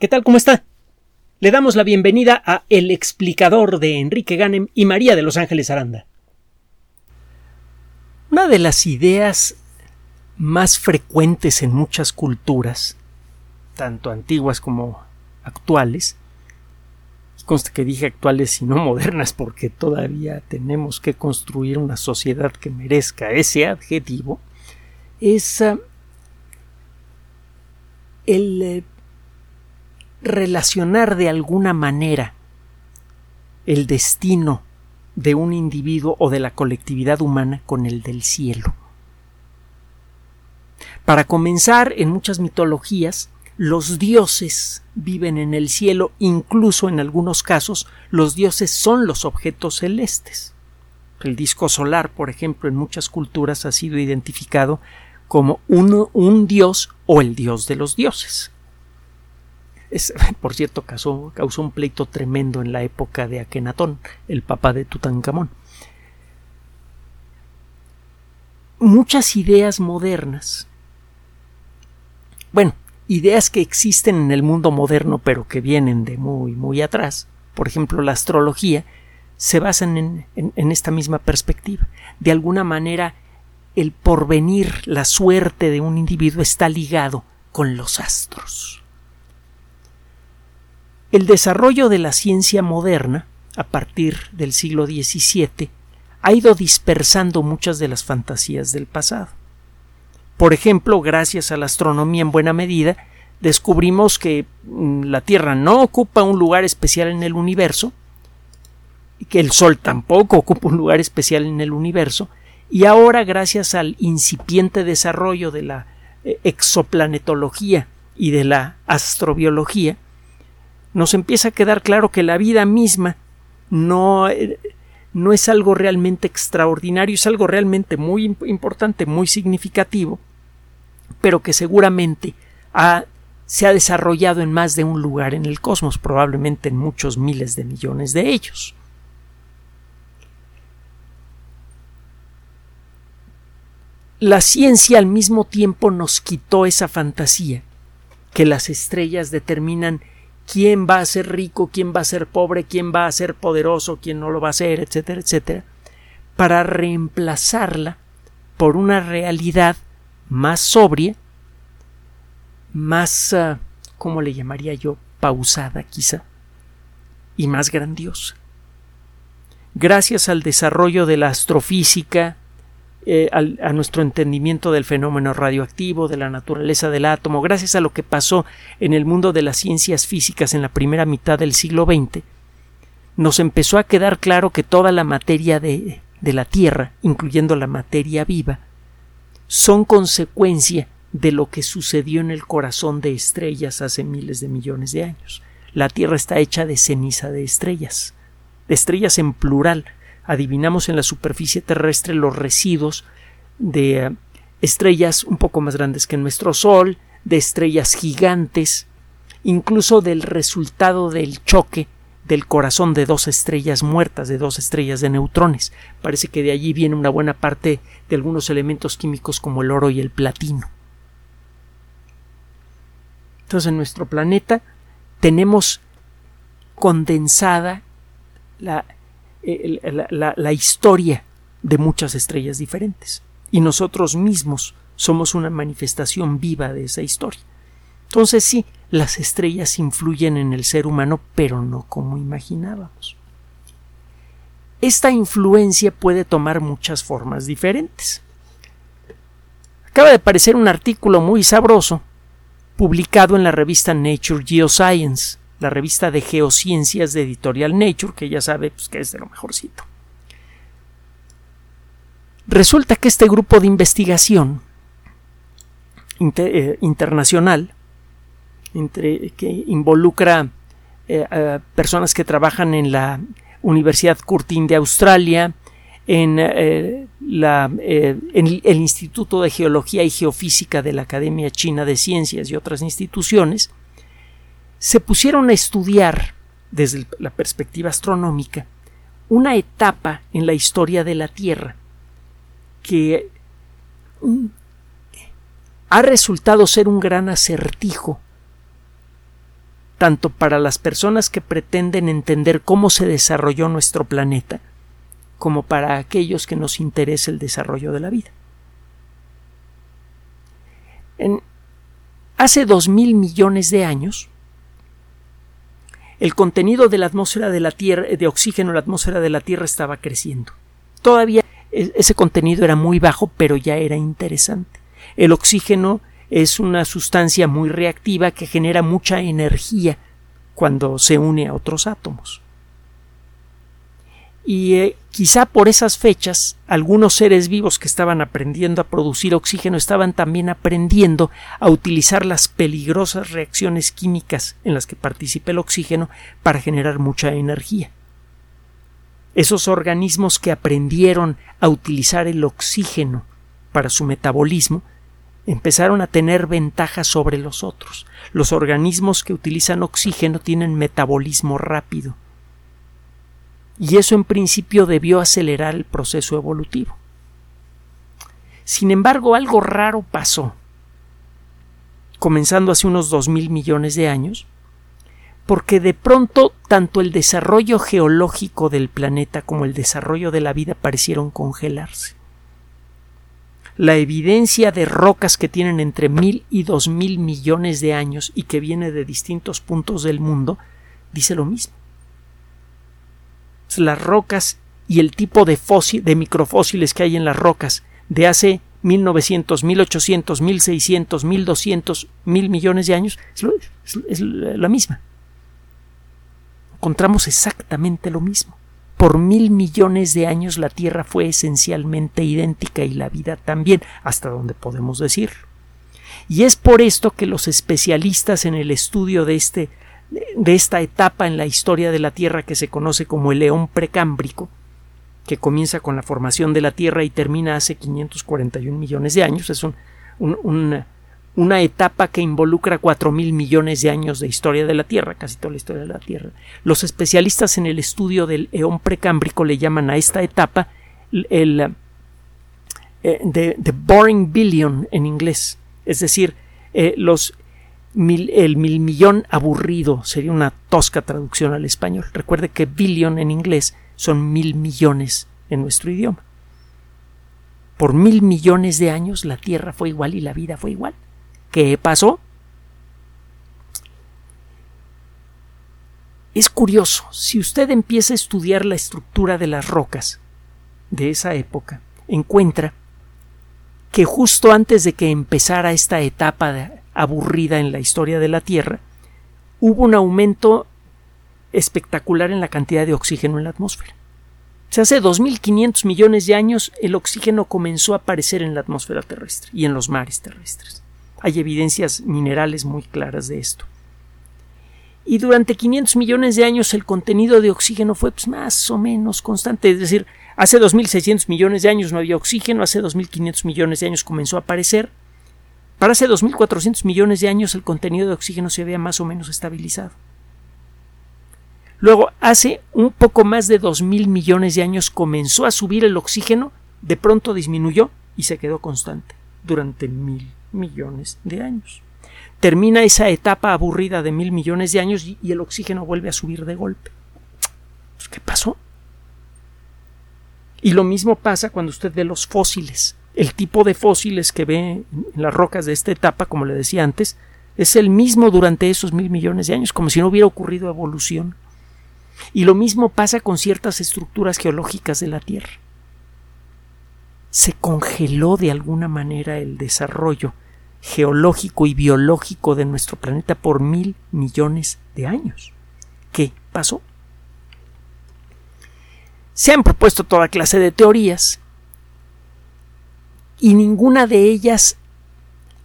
¿Qué tal? ¿Cómo está? Le damos la bienvenida a El explicador de Enrique Ganem y María de Los Ángeles Aranda. Una de las ideas más frecuentes en muchas culturas, tanto antiguas como actuales, consta que dije actuales y no modernas porque todavía tenemos que construir una sociedad que merezca ese adjetivo, es ah, el eh, relacionar de alguna manera el destino de un individuo o de la colectividad humana con el del cielo. Para comenzar, en muchas mitologías, los dioses viven en el cielo, incluso en algunos casos los dioses son los objetos celestes. El disco solar, por ejemplo, en muchas culturas ha sido identificado como un, dios o el dios de los dioses. por cierto, causó, causó un pleito tremendo en la época de Akenatón, el papá de Tutankamón. Muchas ideas modernas, bueno, ideas que existen en el mundo moderno pero que vienen de muy, muy atrás, por ejemplo la astrología, se basan en, en esta misma perspectiva. De alguna manera, el porvenir, la suerte de un individuo está ligado con los astros. El desarrollo de la ciencia moderna, a partir del siglo XVII, ha ido dispersando muchas de las fantasías del pasado. Por ejemplo, gracias a la astronomía en buena medida, descubrimos que mm, la Tierra no ocupa un lugar especial en el universo, que el Sol tampoco ocupa un lugar especial en el universo, y ahora, gracias al incipiente desarrollo de la eh, exoplanetología y de la astrobiología, nos empieza a quedar claro que la vida misma no, no es algo realmente extraordinario, es algo realmente muy importante, muy significativo, pero que seguramente se ha desarrollado en más de un lugar en el cosmos, probablemente en muchos miles de millones de ellos. La ciencia al mismo tiempo nos quitó esa fantasía que las estrellas determinan quién va a ser rico, quién va a ser pobre, quién va a ser poderoso, quién no lo va a ser, etcétera, etcétera, para reemplazarla por una realidad más sobria, más, ah, ¿cómo le llamaría yo? pausada quizá, y más grandiosa. Gracias al desarrollo de la astrofísica, eh, a nuestro entendimiento del fenómeno radioactivo, de la naturaleza del átomo, gracias a lo que pasó en el mundo de las ciencias físicas en la primera mitad del siglo XX, nos empezó a quedar claro que toda la materia de, de la Tierra, incluyendo la materia viva, son consecuencia de lo que sucedió en el corazón de estrellas hace miles de millones de años. La Tierra está hecha de ceniza de estrellas, de estrellas en plural, adivinamos en la superficie terrestre los residuos de eh, estrellas un poco más grandes que nuestro Sol, de estrellas gigantes, incluso del resultado del choque del corazón de dos estrellas muertas, de dos estrellas de neutrones. Parece que de allí viene una buena parte de algunos elementos químicos como el oro y el platino. Entonces en nuestro planeta tenemos condensada la la, historia de muchas estrellas diferentes. Y nosotros mismos somos una manifestación viva de esa historia. Entonces sí, las estrellas influyen en el ser humano, pero no como imaginábamos. Esta influencia puede tomar muchas formas diferentes. Acaba de aparecer un artículo muy sabroso publicado en la revista Nature Geoscience la revista de geociencias de editorial Nature, que ya sabe pues, que es de lo mejorcito. Resulta que este grupo de investigación eh, internacional, que involucra eh, personas que trabajan en la Universidad Curtin de Australia, en, eh, la, en el Instituto de Geología y Geofísica de la Academia China de Ciencias y otras instituciones, se pusieron a estudiar, desde la perspectiva astronómica, una etapa en la historia de la Tierra que mm, ha resultado ser un gran acertijo tanto para las personas que pretenden entender cómo se desarrolló nuestro planeta, como para aquellos que nos interesa el desarrollo de la vida. En, hace dos mil millones de años, el contenido de la atmósfera de la Tierra, de oxígeno en la atmósfera de la Tierra estaba creciendo. Todavía ese contenido era muy bajo, pero ya era interesante. El oxígeno es una sustancia muy reactiva que genera mucha energía cuando se une a otros átomos. Y eh, quizá por esas fechas algunos seres vivos que estaban aprendiendo a producir oxígeno estaban también aprendiendo a utilizar las peligrosas reacciones químicas en las que participa el oxígeno para generar mucha energía. Esos organismos que aprendieron a utilizar el oxígeno para su metabolismo empezaron a tener ventajas sobre los otros. Los organismos que utilizan oxígeno tienen metabolismo rápido. Y eso en principio debió acelerar el proceso evolutivo. Sin embargo, algo raro pasó, comenzando hace unos dos mil millones de años, porque de pronto tanto el desarrollo geológico del planeta como el desarrollo de la vida parecieron congelarse la evidencia de rocas que tienen entre mil y dos mil millones de años y que viene de distintos puntos del mundo dice lo mismo. Las rocas y el tipo de fósil, de microfósiles que hay en las rocas de hace 1900, 1800, 1600, 1200, mil millones de años es, es la misma. Encontramos exactamente lo mismo. Por mil millones de años la Tierra fue esencialmente idéntica y la vida también, hasta donde podemos decir. Y es por esto que los especialistas en el estudio de, este, de esta etapa en la historia de la Tierra que se conoce como el León precámbrico, que comienza con la formación de la Tierra y termina hace 541 millones de años, es un, un, una etapa que involucra cuatro mil millones de años de historia de la Tierra, casi toda la historia de la Tierra. Los especialistas en el estudio del eón precámbrico le llaman a esta etapa el eh, boring billion en inglés, es decir, eh, los el mil millón aburrido sería una tosca traducción al español. Recuerde que billion en inglés son mil millones en nuestro idioma. Por mil millones de años la Tierra fue igual y la vida fue igual. ¿Qué pasó? Es curioso, si usted empieza a estudiar la estructura de las rocas de esa época, encuentra que justo antes de que empezara esta etapa aburrida en la historia de la Tierra, hubo un aumento espectacular en la cantidad de oxígeno en la atmósfera. Se hace 2.500 millones de años el oxígeno comenzó a aparecer en la atmósfera terrestre y en los mares terrestres. Hay evidencias minerales muy claras de esto. Y durante 500 millones de años el contenido de oxígeno fue pues, más o menos constante. Es decir, hace 2.600 millones de años no había oxígeno, hace 2.500 millones de años comenzó a aparecer. Para hace 2.400 millones de años el contenido de oxígeno se había más o menos estabilizado. Luego, hace un poco más de 2.000 millones de años comenzó a subir el oxígeno, de pronto disminuyó y se quedó constante durante mil millones de años. Termina esa etapa aburrida de mil millones de años y, el oxígeno vuelve a subir de golpe. Pues, ¿Qué pasó? Y lo mismo pasa cuando usted ve los fósiles. El tipo de fósiles que ve en las rocas de esta etapa, como le decía antes, es el mismo durante esos mil millones de años, como si no hubiera ocurrido evolución. Y lo mismo pasa con ciertas estructuras geológicas de la Tierra. Se congeló de alguna manera el desarrollo geológico y biológico de nuestro planeta por mil millones de años. ¿Qué pasó? Se han propuesto toda clase de teorías y ninguna de ellas,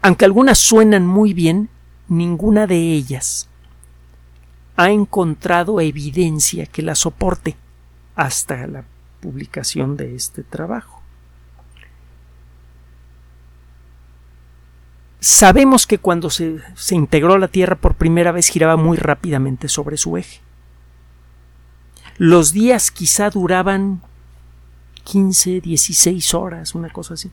aunque algunas suenan muy bien, ninguna de ellas ha encontrado evidencia que la soporte hasta la publicación de este trabajo. Sabemos que cuando se, integró la Tierra por primera vez giraba muy rápidamente sobre su eje. Los días quizá duraban 15, 16 horas, una cosa así.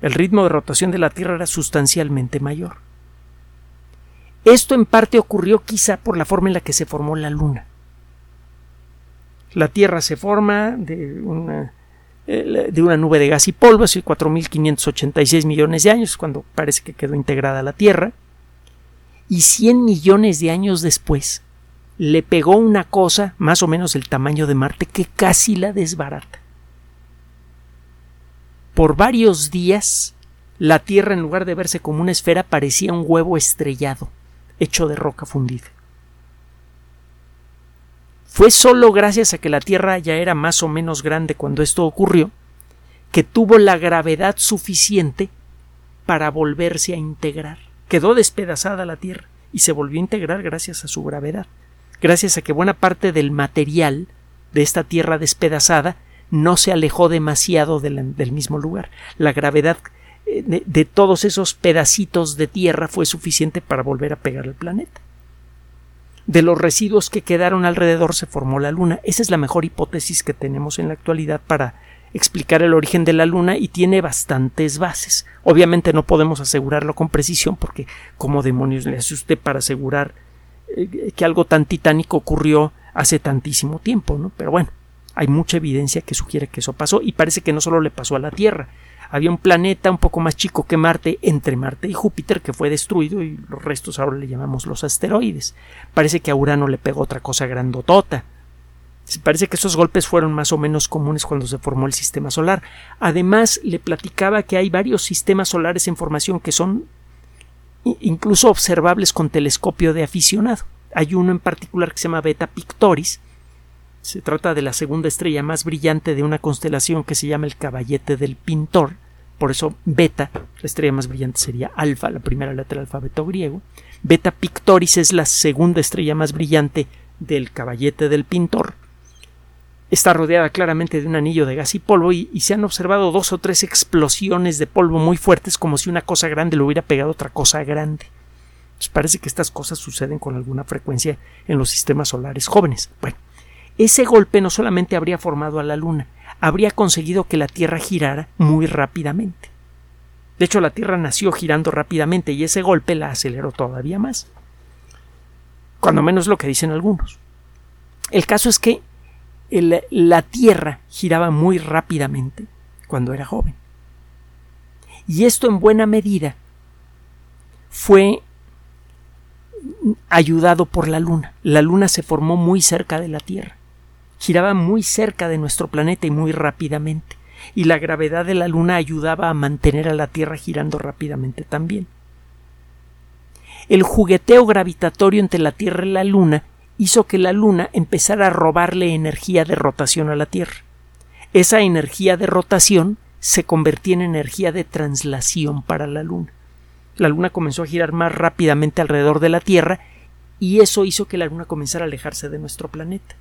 El ritmo de rotación de la Tierra era sustancialmente mayor. Esto en parte ocurrió quizá por la forma en la que se formó la Luna. La Tierra se forma de una, de nube de gas y polvo hace 4.586 millones de años, cuando parece que quedó integrada la Tierra, y 100 millones de años después le pegó una cosa más o menos del tamaño de Marte que casi la desbarata. Por varios días la Tierra en lugar de verse como una esfera parecía un huevo estrellado, hecho de roca fundida. Fue solo gracias a que la Tierra ya era más o menos grande cuando esto ocurrió, que tuvo la gravedad suficiente para volverse a integrar. Quedó despedazada la Tierra y se volvió a integrar gracias a su gravedad, gracias a que buena parte del material de esta Tierra despedazada no se alejó demasiado del, mismo lugar. La gravedad eh, de, todos esos pedacitos de tierra fue suficiente para volver a pegar al planeta de los residuos que quedaron alrededor se formó la Luna. Esa es la mejor hipótesis que tenemos en la actualidad para explicar el origen de la Luna y tiene bastantes bases. Obviamente no podemos asegurarlo con precisión porque como demonios le hace usted para asegurar eh, que algo tan titánico ocurrió hace tantísimo tiempo, ¿no? Pero bueno, hay mucha evidencia que sugiere que eso pasó y parece que no solo le pasó a la Tierra, había un planeta un poco más chico que Marte entre Marte y Júpiter que fue destruido y los restos ahora le llamamos los asteroides. Parece que a Urano le pegó otra cosa grandotota. Parece que esos golpes fueron más o menos comunes cuando se formó el sistema solar. Además, le platicaba que hay varios sistemas solares en formación que son incluso observables con telescopio de aficionado. Hay uno en particular que se llama Beta Pictoris, se trata de la segunda estrella más brillante de una constelación que se llama el Caballete del Pintor. Por eso Beta, la estrella más brillante sería Alfa, la primera letra del alfabeto griego. Beta Pictoris es la segunda estrella más brillante del Caballete del Pintor. Está rodeada claramente de un anillo de gas y polvo y, se han observado dos o tres explosiones de polvo muy fuertes como si una cosa grande le hubiera pegado otra cosa grande. parece que estas cosas suceden con alguna frecuencia en los sistemas solares jóvenes. Bueno, ese golpe no solamente habría formado a la Luna, habría conseguido que la Tierra girara muy rápidamente. De hecho, la Tierra nació girando rápidamente y ese golpe la aceleró todavía más. Cuando menos lo que dicen algunos. El caso es que la Tierra giraba muy rápidamente cuando era joven. Y esto en buena medida fue ayudado por la Luna. La Luna se formó muy cerca de la Tierra giraba muy cerca de nuestro planeta y muy rápidamente, y la gravedad de la Luna ayudaba a mantener a la Tierra girando rápidamente también. El jugueteo gravitatorio entre la Tierra y la Luna hizo que la Luna empezara a robarle energía de rotación a la Tierra. Esa energía de rotación se convertía en energía de translación para la Luna. La Luna comenzó a girar más rápidamente alrededor de la Tierra y eso hizo que la Luna comenzara a alejarse de nuestro planeta.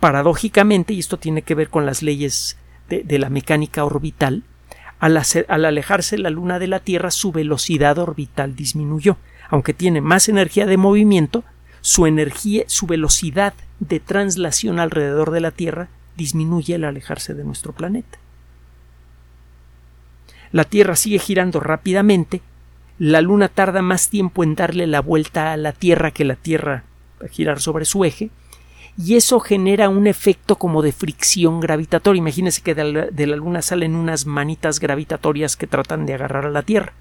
Paradójicamente, y esto tiene que ver con las leyes de, la mecánica orbital, al, al alejarse la Luna de la Tierra su velocidad orbital disminuyó. Aunque tiene más energía de movimiento, su energía, su velocidad de translación alrededor de la Tierra disminuye al alejarse de nuestro planeta. La Tierra sigue girando rápidamente, la Luna tarda más tiempo en darle la vuelta a la Tierra que la Tierra a girar sobre su eje, y eso genera un efecto como de fricción gravitatoria. Imagínense que de la, Luna salen unas manitas gravitatorias que tratan de agarrar a la Tierra.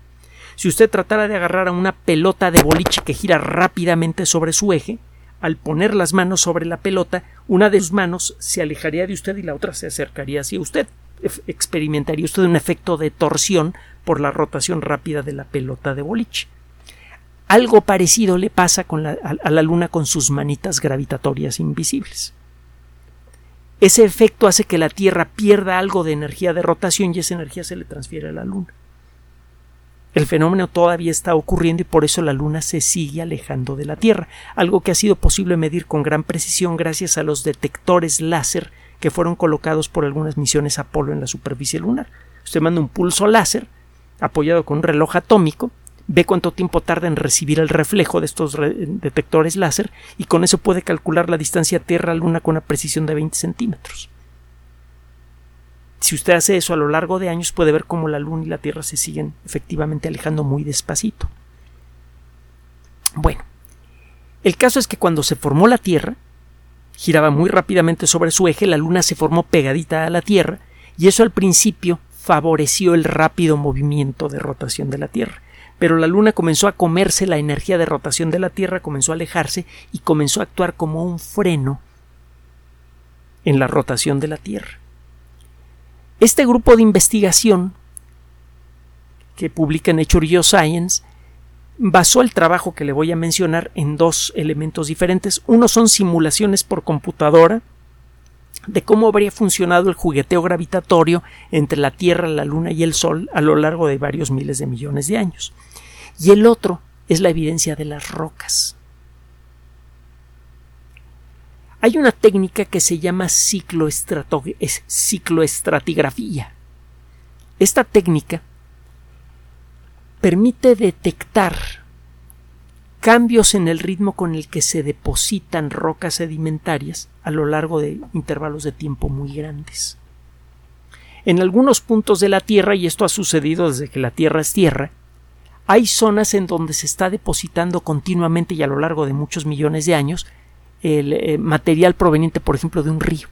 Si usted tratara de agarrar a una pelota de boliche que gira rápidamente sobre su eje, al poner las manos sobre la pelota, una de sus manos se alejaría de usted y la otra se acercaría hacia usted. Experimentaría usted un efecto de torsión por la rotación rápida de la pelota de boliche. Algo parecido le pasa a, la Luna con sus manitas gravitatorias invisibles. Ese efecto hace que la Tierra pierda algo de energía de rotación y esa energía se le transfiere a la Luna. El fenómeno todavía está ocurriendo y por eso la Luna se sigue alejando de la Tierra, algo que ha sido posible medir con gran precisión gracias a los detectores láser que fueron colocados por algunas misiones Apolo en la superficie lunar. Usted manda un pulso láser apoyado con un reloj atómico ve cuánto tiempo tarda en recibir el reflejo de estos detectores láser y con eso puede calcular la distancia Tierra-Luna con una precisión de 20 centímetros. Si usted hace eso a lo largo de años puede ver cómo la Luna y la Tierra se siguen efectivamente alejando muy despacito. Bueno, el caso es que cuando se formó la Tierra, giraba muy rápidamente sobre su eje, la Luna se formó pegadita a la Tierra, y eso al principio favoreció el rápido movimiento de rotación de la Tierra. Pero la Luna comenzó a comerse la energía de rotación de la Tierra, comenzó a alejarse y comenzó a actuar como un freno en la rotación de la Tierra. Este grupo de investigación que publica Nature Geoscience basó el trabajo que le voy a mencionar en dos elementos diferentes. Uno son simulaciones por computadora de cómo habría funcionado el jugueteo gravitatorio entre la Tierra, la Luna y el Sol a lo largo de varios miles de millones de años. Y el otro es la evidencia de las rocas. Hay una técnica que se llama cicloestratigrafía. Esta técnica permite detectar cambios en el ritmo con el que se depositan rocas sedimentarias a lo largo de intervalos de tiempo muy grandes. En algunos puntos de la Tierra, y esto ha sucedido desde que la Tierra es Tierra, hay zonas en donde se está depositando continuamente y a lo largo de muchos millones de años el eh, material proveniente, por ejemplo, de un río.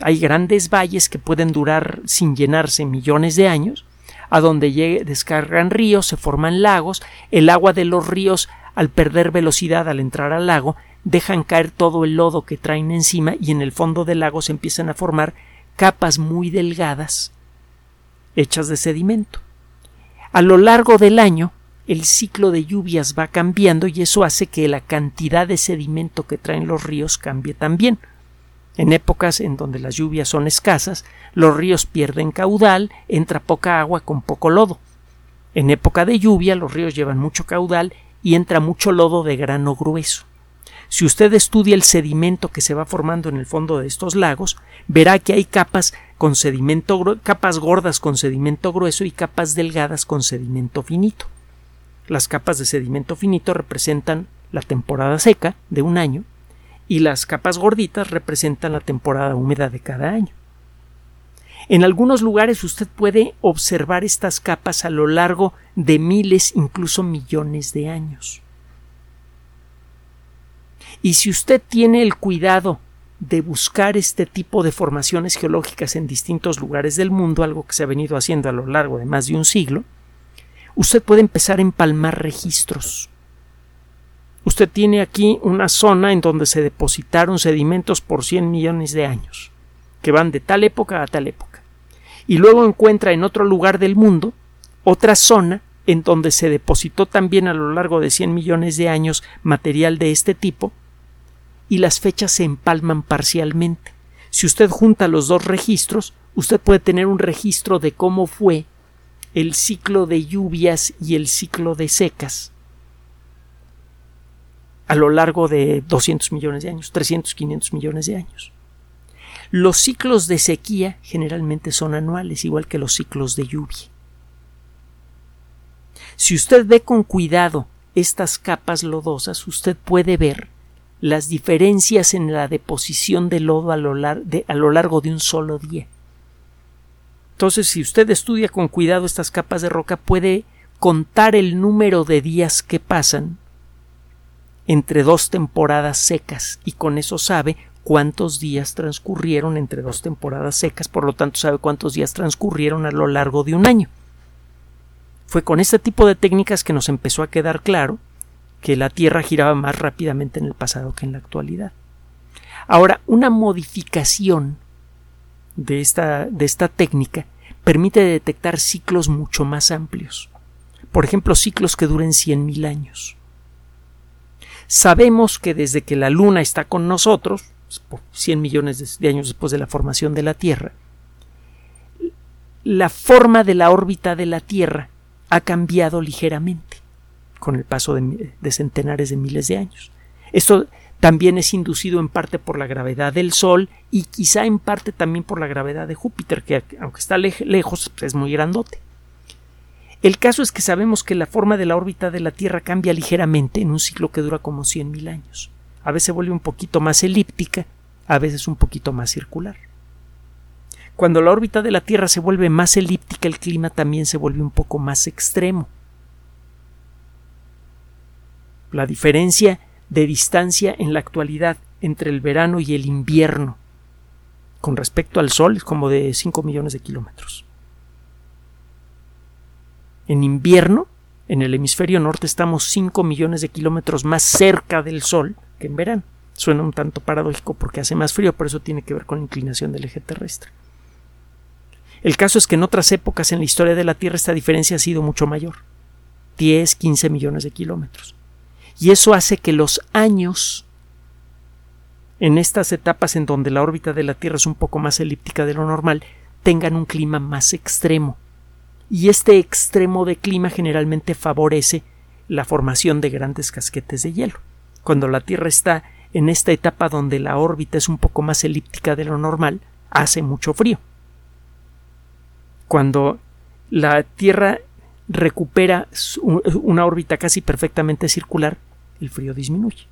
Hay grandes valles que pueden durar sin llenarse millones de años a donde descargan ríos, se forman lagos, el agua de los ríos, al perder velocidad al entrar al lago, dejan caer todo el lodo que traen encima y en el fondo del lago se empiezan a formar capas muy delgadas hechas de sedimento. A lo largo del año, el ciclo de lluvias va cambiando y eso hace que la cantidad de sedimento que traen los ríos cambie también. En épocas en donde las lluvias son escasas, los ríos pierden caudal, entra poca agua con poco lodo. En época de lluvia, los ríos llevan mucho caudal y entra mucho lodo de grano grueso. Si usted estudia el sedimento que se va formando en el fondo de estos lagos, verá que hay capas con sedimento capas gordas con sedimento grueso y capas delgadas con sedimento finito. Las capas de sedimento finito representan la temporada seca de un año y las capas gorditas representan la temporada húmeda de cada año. En algunos lugares usted puede observar estas capas a lo largo de miles, incluso millones de años. Y si usted tiene el cuidado de buscar este tipo de formaciones geológicas en distintos lugares del mundo, algo que se ha venido haciendo a lo largo de más de un siglo, usted puede empezar a empalmar registros usted tiene aquí una zona en donde se depositaron sedimentos por 100 millones de años, que van de tal época a tal época. Y luego encuentra en otro lugar del mundo otra zona en donde se depositó también a lo largo de 100 millones de años material de este tipo, y las fechas se empalman parcialmente. Si usted junta los dos registros, usted puede tener un registro de cómo fue el ciclo de lluvias y el ciclo de secas a lo largo de 200 millones de años, 300, 500 millones de años. Los ciclos de sequía generalmente son anuales, igual que los ciclos de lluvia. Si usted ve con cuidado estas capas lodosas, usted puede ver las diferencias en la deposición de lodo a lo, a lo largo de un solo día. Entonces, si usted estudia con cuidado estas capas de roca, puede contar el número de días que pasan entre dos temporadas secas y con eso sabe cuántos días transcurrieron entre dos temporadas secas, por lo tanto sabe cuántos días transcurrieron a lo largo de un año. Fue con este tipo de técnicas que nos empezó a quedar claro que la Tierra giraba más rápidamente en el pasado que en la actualidad. Ahora, una modificación de esta, de esta técnica permite detectar ciclos mucho más amplios. Por ejemplo, ciclos que duren 100.000 años. Sabemos que desde que la Luna está con nosotros, 100 millones de años después de la formación de la Tierra, la forma de la órbita de la Tierra ha cambiado ligeramente con el paso de, centenares de miles de años. Esto también es inducido en parte por la gravedad del Sol y quizá en parte también por la gravedad de Júpiter, que aunque está lejos, pues, es muy grandote. El caso es que sabemos que la forma de la órbita de la Tierra cambia ligeramente en un ciclo que dura como 100.000 años. A veces vuelve un poquito más elíptica, a veces un poquito más circular. Cuando la órbita de la Tierra se vuelve más elíptica, el clima también se vuelve un poco más extremo. la diferencia de distancia en la actualidad entre el verano y el invierno con respecto al Sol es como de 5 millones de kilómetros. En invierno, en el hemisferio norte estamos 5 millones de kilómetros más cerca del Sol que en verano. Suena un tanto paradójico porque hace más frío, pero eso tiene que ver con la inclinación del eje terrestre. El caso es que en otras épocas en la historia de la Tierra esta diferencia ha sido mucho mayor. 10, 15 millones de kilómetros. Y eso hace que los años en estas etapas en donde la órbita de la Tierra es un poco más elíptica de lo normal, tengan un clima más extremo. Y este extremo de clima generalmente favorece la formación de grandes casquetes de hielo. Cuando la Tierra está en esta etapa donde la órbita es un poco más elíptica de lo normal, hace mucho frío. Cuando la Tierra recupera una órbita casi perfectamente circular, el frío disminuye.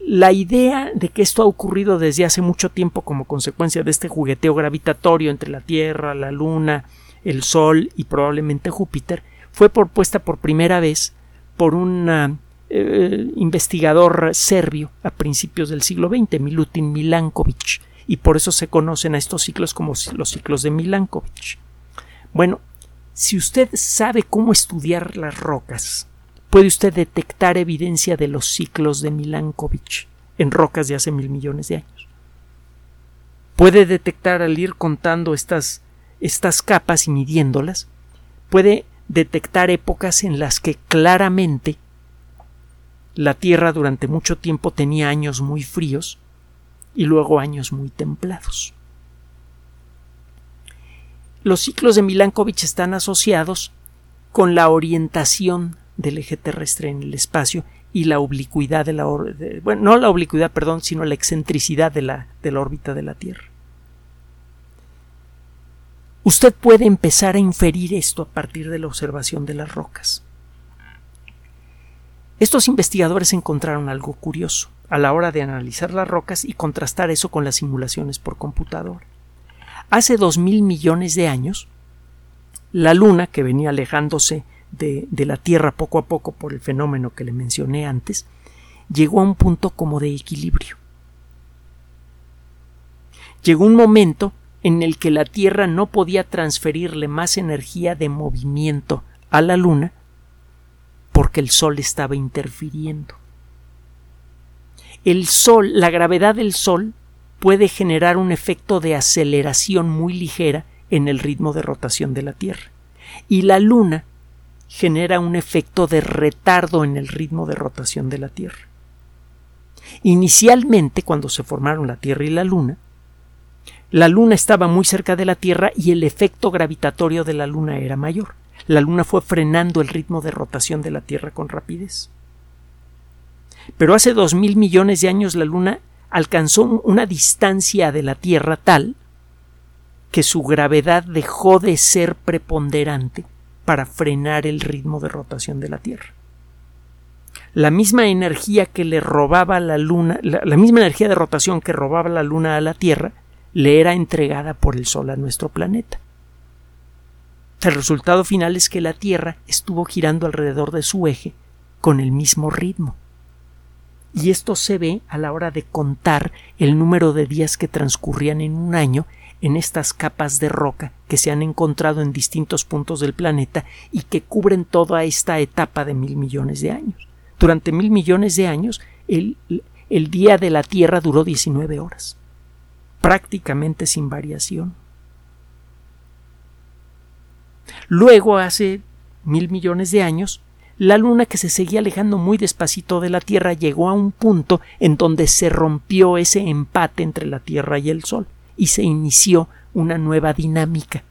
La idea de que esto ha ocurrido desde hace mucho tiempo como consecuencia de este jugueteo gravitatorio entre la Tierra, la Luna, el Sol y probablemente Júpiter fue propuesta por primera vez por un eh, investigador serbio a principios del siglo XX, Milutin Milankovic, y por eso se conocen a estos ciclos como los ciclos de Milankovic. Bueno, si usted sabe cómo estudiar las rocas, puede usted detectar evidencia de los ciclos de Milankovitch en rocas de hace mil millones de años. Puede detectar al ir contando estas, estas capas y midiéndolas, puede detectar épocas en las que claramente la Tierra durante mucho tiempo tenía años muy fríos y luego años muy templados. Los ciclos de Milankovitch están asociados con la orientación del eje terrestre en el espacio y la oblicuidad de la bueno, no la oblicuidad, perdón, sino la excentricidad de la, de la órbita de la Tierra. Usted puede empezar a inferir esto a partir de la observación de las rocas. Estos investigadores encontraron algo curioso a la hora de analizar las rocas y contrastar eso con las simulaciones por computador. Hace dos mil millones de años, la Luna, que venía alejándose de, de, la Tierra poco a poco por el fenómeno que le mencioné antes, llegó a un punto como de equilibrio. Llegó un momento en el que la Tierra no podía transferirle más energía de movimiento a la Luna porque el Sol estaba interfiriendo. El Sol, la gravedad del Sol, puede generar un efecto de aceleración muy ligera en el ritmo de rotación de la Tierra. Y la Luna genera un efecto de retardo en el ritmo de rotación de la Tierra. Inicialmente, cuando se formaron la Tierra y la Luna, la Luna estaba muy cerca de la Tierra y el efecto gravitatorio de la Luna era mayor. La Luna fue frenando el ritmo de rotación de la Tierra con rapidez. Pero hace dos mil millones de años la Luna alcanzó una distancia de la Tierra tal que su gravedad dejó de ser preponderante para frenar el ritmo de rotación de la Tierra. La misma energía que le robaba la Luna, la, misma energía de rotación que robaba la Luna a la Tierra, le era entregada por el Sol a nuestro planeta. El resultado final es que la Tierra estuvo girando alrededor de su eje con el mismo ritmo y esto se ve a la hora de contar el número de días que transcurrían en un año en estas capas de roca que se han encontrado en distintos puntos del planeta y que cubren toda esta etapa de mil millones de años. Durante mil millones de años el, el día de la Tierra duró 19 horas, prácticamente sin variación. Luego, hace mil millones de años, la luna que se seguía alejando muy despacito de la Tierra llegó a un punto en donde se rompió ese empate entre la Tierra y el Sol y se inició una nueva dinámica.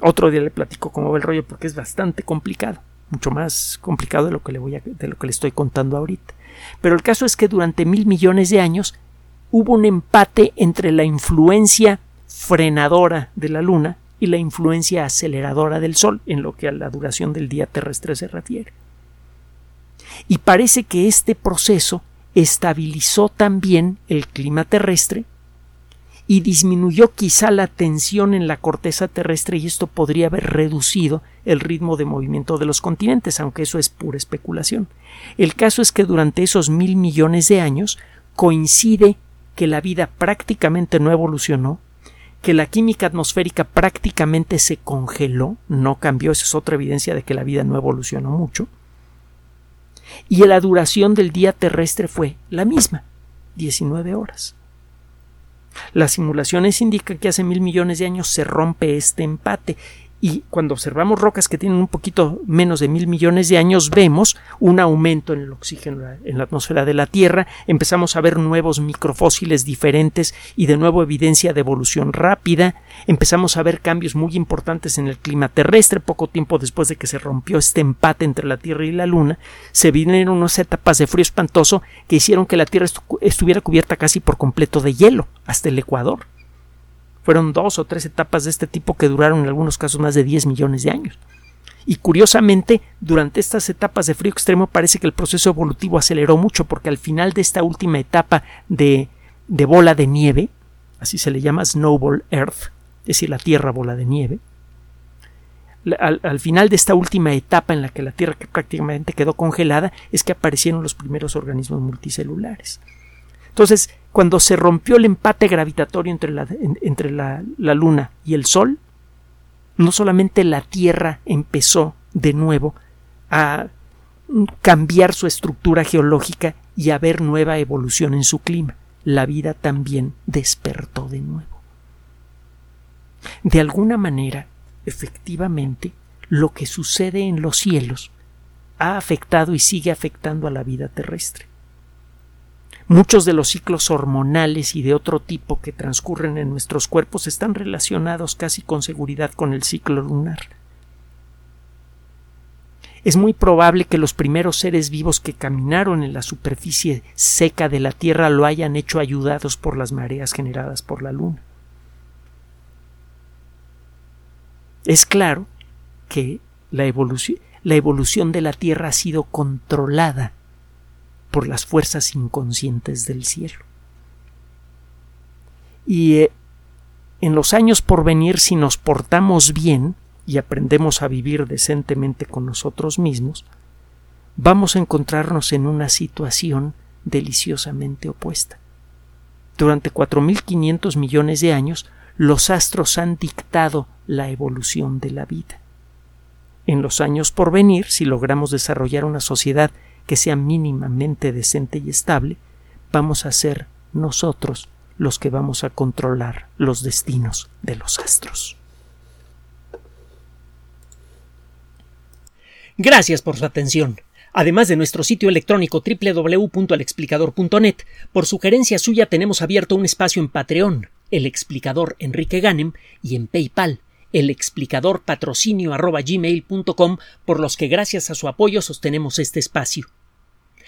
Otro día le platico cómo va el rollo porque es bastante complicado, mucho más complicado de lo que le voy de lo que le estoy contando ahorita. Pero el caso es que durante mil millones de años hubo un empate entre la influencia frenadora de la Luna y la influencia aceleradora del Sol en lo que a la duración del día terrestre se refiere. Y parece que este proceso estabilizó también el clima terrestre y disminuyó quizá la tensión en la corteza terrestre y esto podría haber reducido el ritmo de movimiento de los continentes, aunque eso es pura especulación. El caso es que durante esos mil millones de años coincide que la vida prácticamente no evolucionó, que la química atmosférica prácticamente se congeló, no cambió, esa es otra evidencia de que la vida no evolucionó mucho, y la duración del día terrestre fue la misma, 19 horas. Las simulaciones indican que hace mil millones de años se rompe este empate y cuando observamos rocas que tienen un poquito menos de mil millones de años vemos un aumento en el oxígeno en la atmósfera de la Tierra, empezamos a ver nuevos microfósiles diferentes y de nuevo evidencia de evolución rápida, empezamos a ver cambios muy importantes en el clima terrestre. Poco tiempo después de que se rompió este empate entre la Tierra y la Luna, se vinieron unas etapas de frío espantoso que hicieron que la Tierra estuviera cubierta casi por completo de hielo hasta el Ecuador. Fueron dos o tres etapas de este tipo que duraron en algunos casos más de 10 millones de años. Y curiosamente, durante estas etapas de frío extremo parece que el proceso evolutivo aceleró mucho porque al final de esta última etapa de, de bola de nieve, así se le llama Snowball Earth, es decir, la Tierra bola de nieve, al, al, final de esta última etapa en la que la Tierra prácticamente quedó congelada es que aparecieron los primeros organismos multicelulares. Entonces, cuando se rompió el empate gravitatorio entre la, entre la, la Luna y el Sol, no solamente la Tierra empezó de nuevo a cambiar su estructura geológica y a ver nueva evolución en su clima, la vida también despertó de nuevo. De alguna manera, efectivamente, lo que sucede en los cielos ha afectado y sigue afectando a la vida terrestre. Muchos de los ciclos hormonales y de otro tipo que transcurren en nuestros cuerpos están relacionados casi con seguridad con el ciclo lunar. Es muy probable que los primeros seres vivos que caminaron en la superficie seca de la Tierra lo hayan hecho ayudados por las mareas generadas por la Luna. Es claro que la evolución, de la Tierra ha sido controlada por las fuerzas inconscientes del cielo. Y eh, en los años por venir, si nos portamos bien y aprendemos a vivir decentemente con nosotros mismos, vamos a encontrarnos en una situación deliciosamente opuesta. Durante 4.500 millones de años, los astros han dictado la evolución de la vida. En los años por venir, si logramos desarrollar una sociedad que sea mínimamente decente y estable, vamos a ser nosotros los que vamos a controlar los destinos de los astros. Gracias por su atención. Además de nuestro sitio electrónico www.alexplicador.net, por sugerencia suya tenemos abierto un espacio en Patreon, el explicador Enrique Ganem, y en PayPal, el explicador patrocinio por los que gracias a su apoyo sostenemos este espacio.